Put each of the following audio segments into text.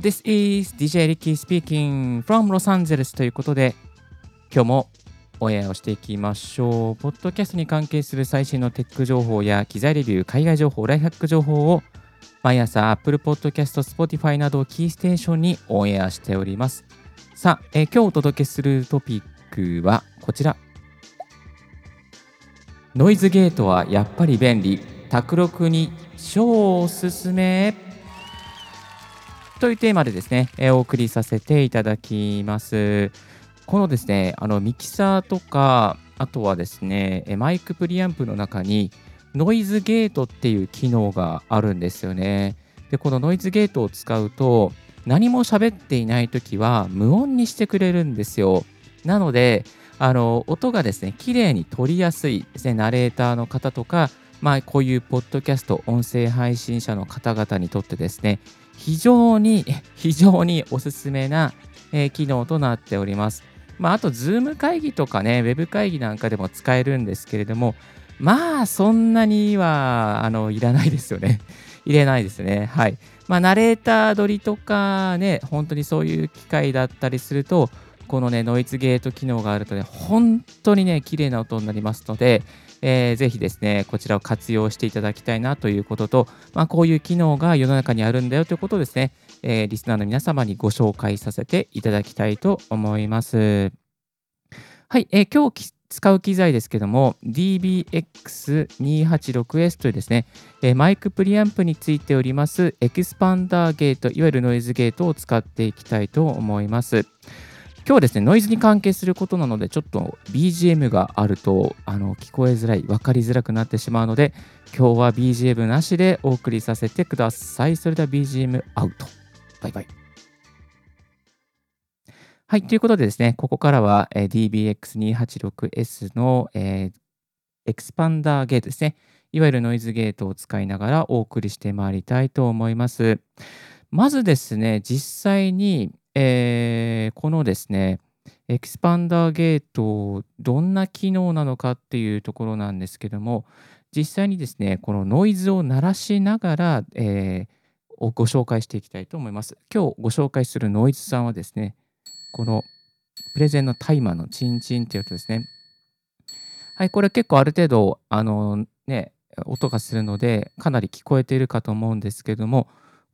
This is DJ Ricky speaking from Los Angeles ということで、今日もオンエアをしていきましょう。ポッドキャストに関係する最新のテック情報や機材レビュー、海外情報、ライフハック情報を毎朝 Apple Podcast、Spotify などキーステーションにオンエアしております。さあ、えー、今日お届けするトピックはこちら。ノイズゲートはやっぱり便利。卓録に超おすすめ。というテーマでですね、え、お送りさせていただきます。このですね、あのミキサーとか、あとはですね、マイクプリアンプの中にノイズゲートっていう機能があるんですよね。で、このノイズゲートを使うと、何も喋っていないときは無音にしてくれるんですよ。なので、あの音がですね、綺麗に取りやすいですね、ナレーターの方とか、まあ、こういうポッドキャスト、音声配信者の方々にとってですね、非常に、非常におすすめな、えー、機能となっております。まあ、あと、ズーム会議とかね、ウェブ会議なんかでも使えるんですけれども、まあ、そんなには、あの、いらないですよね。入れないですね。はい。まあ、ナレーター撮りとかね、本当にそういう機会だったりすると、このね、ノイズゲート機能があるとね、本当にね、綺麗な音になりますので、えー、ぜひですね、こちらを活用していただきたいなということと、まあ、こういう機能が世の中にあるんだよということをですね、えー、リスナーの皆様にご紹介させていただきたいと思います。はい、えー、今日使う機材ですけども、DBX286S というですね、えー、マイクプリアンプについておりますエキスパンダーゲート、いわゆるノイズゲートを使っていきたいと思います。今日はですね、ノイズに関係することなので、ちょっと BGM があるとあの聞こえづらい、分かりづらくなってしまうので、今日は BGM なしでお送りさせてください。それでは BGM アウト。バイバイ。はい、ということでですね、ここからは、えー、DBX286S の、えー、エクスパンダーゲートですね。いわゆるノイズゲートを使いながらお送りしてまいりたいと思います。まずですね、実際に、えー、このですね、エキスパンダーゲート、どんな機能なのかっていうところなんですけども、実際にですね、このノイズを鳴らしながら、えー、ご紹介していきたいと思います。今日ご紹介するノイズさんはですね、このプレゼンのタイマーのチンチンっていう音ですね。はい、これ結構ある程度、あのね、音がするので、かなり聞こえているかと思うんですけども、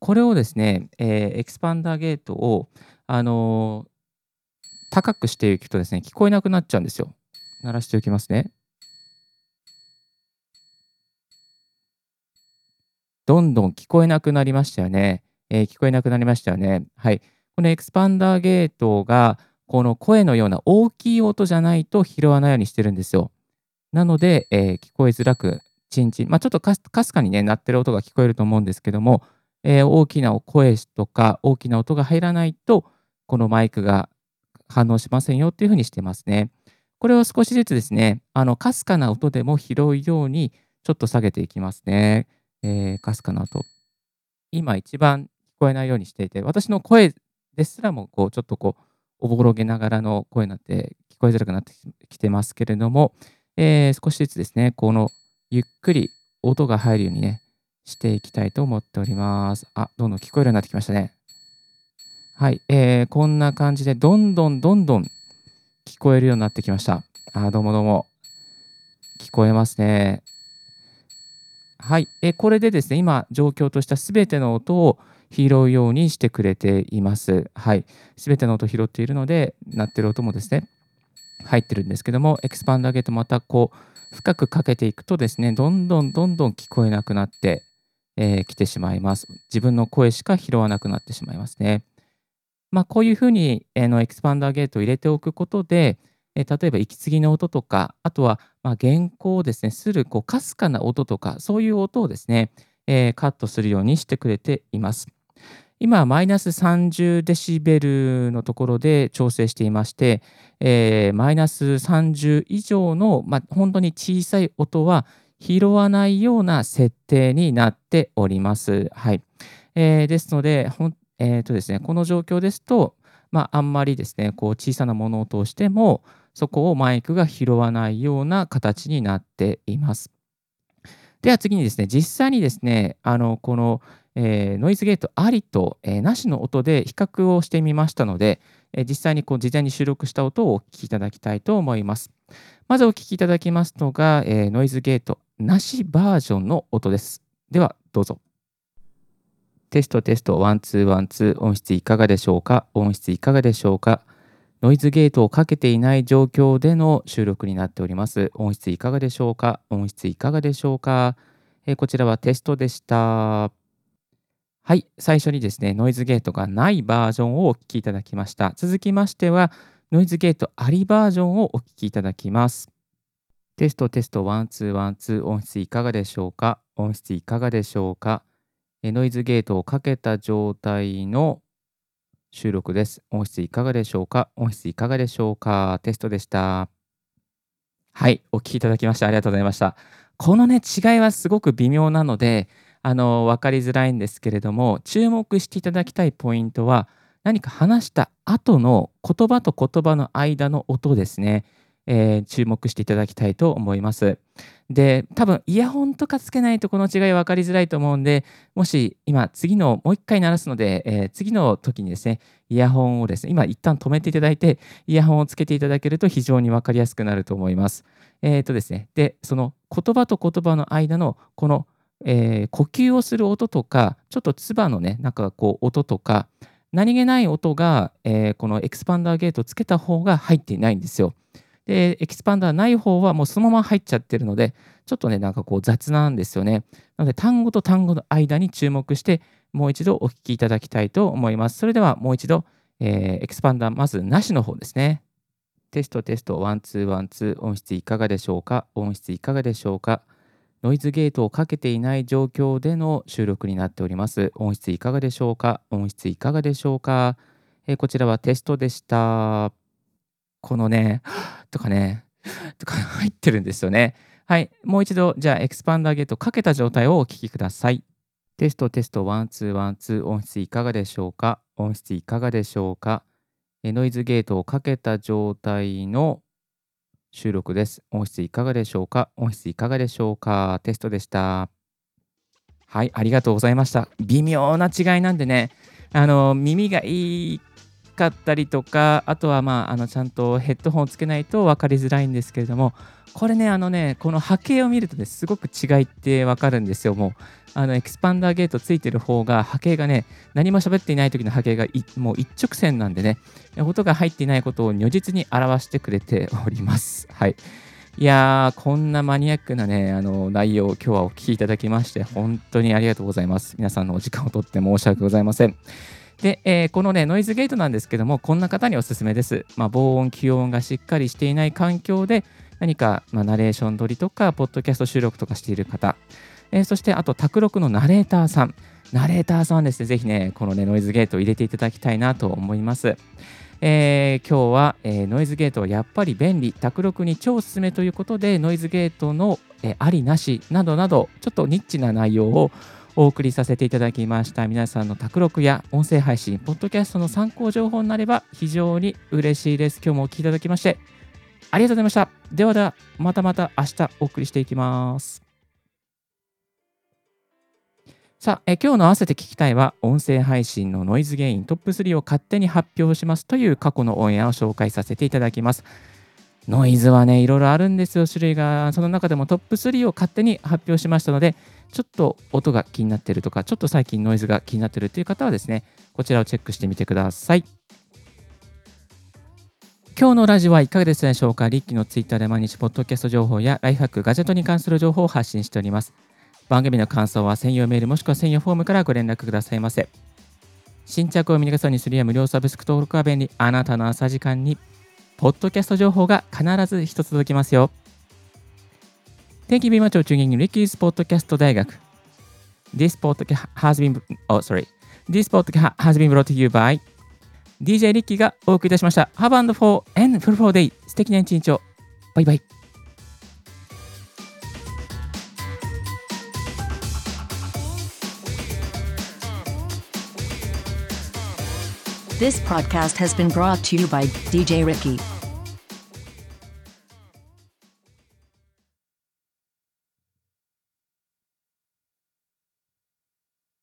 これをですね、えー、エキスパンダーゲートをあのー、高くしていくとですね、聞こえなくなっちゃうんですよ。鳴らしておきますね。どんどん聞こえなくなりましたよね。えー、聞こえなくなりましたよね。はい。このエクスパンダーゲートが、この声のような大きい音じゃないと拾わないようにしてるんですよ。なので、えー、聞こえづらく、チンチン、まあ、ちょっとかすかにね、鳴ってる音が聞こえると思うんですけども、えー、大きな声とか大きな音が入らないと、このマイクが反応しませんよっていうふうにしてますね。これを少しずつですね、あの、かすかな音でも拾うようにちょっと下げていきますね。えー、かすかな音。今一番聞こえないようにしていて、私の声ですらも、こう、ちょっとこう、おぼろげながらの声になって聞こえづらくなってきてますけれども、えー、少しずつですね、このゆっくり音が入るようにね、していきたいと思っております。あ、どんどん聞こえるようになってきましたね。はい、えー、こんな感じでどんどんどんどん聞こえるようになってきました。あ、どうもどうも。聞こえますね。はい、えー、これでですね、今状況としたすべての音を拾うようにしてくれています。はい、すべての音を拾っているので、鳴ってる音もですね、入ってるんですけども、エクスパンダーゲートまたこう、深くかけていくとですね、どんどんどんどん聞こえなくなって、えー、てしまいます。自分の声しか拾わなくなってしまいますね。まあ、こういうふうに、えー、のエクスパンダーゲートを入れておくことで、えー、例えば息継ぎの音とか、あとは、まあ、原稿をですね、するかすかな音とか、そういう音をですね、えー、カットするようにしてくれています。今マイナス30デシベルのところで調整していまして、マイナス30以上の、まあ、本当に小さい音は拾わないような設定になっております。はい。えー、ですので、えーとですね、この状況ですと、まあ、あんまりですね、こう小さな物音を通しても、そこをマイクが拾わないような形になっています。では次にですね、実際にですね、あのこの、えー、ノイズゲートありと、えー、なしの音で比較をしてみましたので、えー、実際にこう事前に収録した音をお聞きいただきたいと思います。まずお聞きいただきますのが、えノイズゲートなしバージョンの音です。では、どうぞ。テストテスト、ワンツーワンツー、音質いかがでしょうか？音質いかがでしょうか？ノイズゲートをかけていない状況での収録になっております。音質いかがでしょうか？音質いかがでしょうか、えこちらはテストでした。はい、最初にですね、ノイズゲートがないバージョンをお聞きいただきました。続きましては、ノイズゲートありバージョンをお聞きいただきます。テストテストワンツーワンツー音質いかがでしょうか？音質いかがでしょうか？ノイズゲートをかけた状態の収録です。音質いかがでしょうか？音質いかがでしょうか？テストでした。はい、お聞きいただきましてありがとうございました。このね、違いはすごく微妙なので、あの分かりづらいんですけれども注目していただきたいポイントは何か話した後の言葉と言葉の間の音ですね、えー、注目していただきたいと思います。で多分イヤホンとかつけないとこの違い分かりづらいと思うんでもし今次のもう一回鳴らすので、えー、次の時にですねイヤホンをですね今一旦止めていただいてイヤホンをつけていただけると非常に分かりやすくなると思います。えーとですね、でその言葉と言葉の間のこのえー、呼吸をする音とか、ちょっと唾のね、なんかこう音とか、何気ない音が、えー、このエクスパンダーゲートつけた方が入っていないんですよ。で、エキスパンダーない方はもうそのまま入っちゃってるので、ちょっとね、なんかこう雑なんですよね。なので、単語と単語の間に注目して、もう一度お聞きいただきたいと思います。それではもう一度、えー、エキスパンダーまずなしの方ですね。テストテスト、 one two one two、音質いかがでしょうか？音質いかがでしょうか？ノイズゲートをかけていない状況での収録になっております。音質いかがでしょうか？音質いかがでしょうか、えー、こちらはテストでした。このね、とかね、とか入ってるんですよね。はい。もう一度、じゃあ、エクスパンダーゲートかけた状態をお聞きください。テストテストワンツーワンツー音質いかがでしょうか？音質いかがでしょうか？ノイズゲートをかけた状態の収録です。音質いかがでしょうか？音質いかがでしょうか？テストでした。はい、ありがとうございました。微妙な違いなんでね、あの耳がいいかったりとか、あとはまあ、あのちゃんとヘッドホンをつけないと分かりづらいんですけれども、これね、あのね、この波形を見るとね、すごく違いって分かるんですよ。もう、あのエクスパンダーゲートついてる方が波形がね、何も喋っていない時の波形がもう一直線なんでね、音が入っていないことを如実に表してくれております。はい。いやー、こんなマニアックなね、あの内容を今日はお聞きいただきまして、本当にありがとうございます。皆さんのお時間をとって申し訳ございません。で、えー、このね、ノイズゲートなんですけども、こんな方におすすめです。まあ、防音、気温がしっかりしていない環境で、何か、まあ、ナレーション撮りとか、ポッドキャスト収録とかしている方、えー、そしてあと、卓録のナレーターさん。ナレーターさんですね、ぜひね、このね、ノイズゲートを入れていただきたいなと思います。えー、今日は、えー、ノイズゲートはやっぱり便利、卓録に超おすすめということで、ノイズゲートの、えー、ありなしなどなど、ちょっとニッチな内容をお送りさせていただきました皆さんの卓録や音声配信、ポッドキャストの参考情報になれば非常に嬉しいです。今日もお聴きいただきましてありがとうございました。ではでは、またまた明日お送りしていきます。さあ、え今日の合わせて聞きたいは、音声配信のノイズゲイントップ3を勝手に発表しますという過去のオンエアを紹介させていただきます。ノイズはね、いろいろあるんですよ、種類が。その中でもトップ3を勝手に発表しましたので、ちょっと音が気になっているとか、ちょっと最近ノイズが気になっているという方はですね、こちらをチェックしてみてください。今日のラジオはいかがでしたでしょうか？リッキーのツイッターで毎日ポッドキャスト情報やライフハック、ガジェットに関する情報を発信しております。番組の感想は専用メールもしくは専用フォームからご連絡くださいませ。新着を見逃さにするや無料サブスク登録は便利。あなたの朝時間にポッドキャスト情報が必ず一つ届きますよ。Thank you very much for tuning in Ricky's Podcast 大学。This podcast has been, oh, sorry. This podcast has been brought to you by DJ リッキーがお送りいたしました。Have and for and full for day 素敵な一日を。バイバイ。This podcast has been brought to you by DJ Ricky.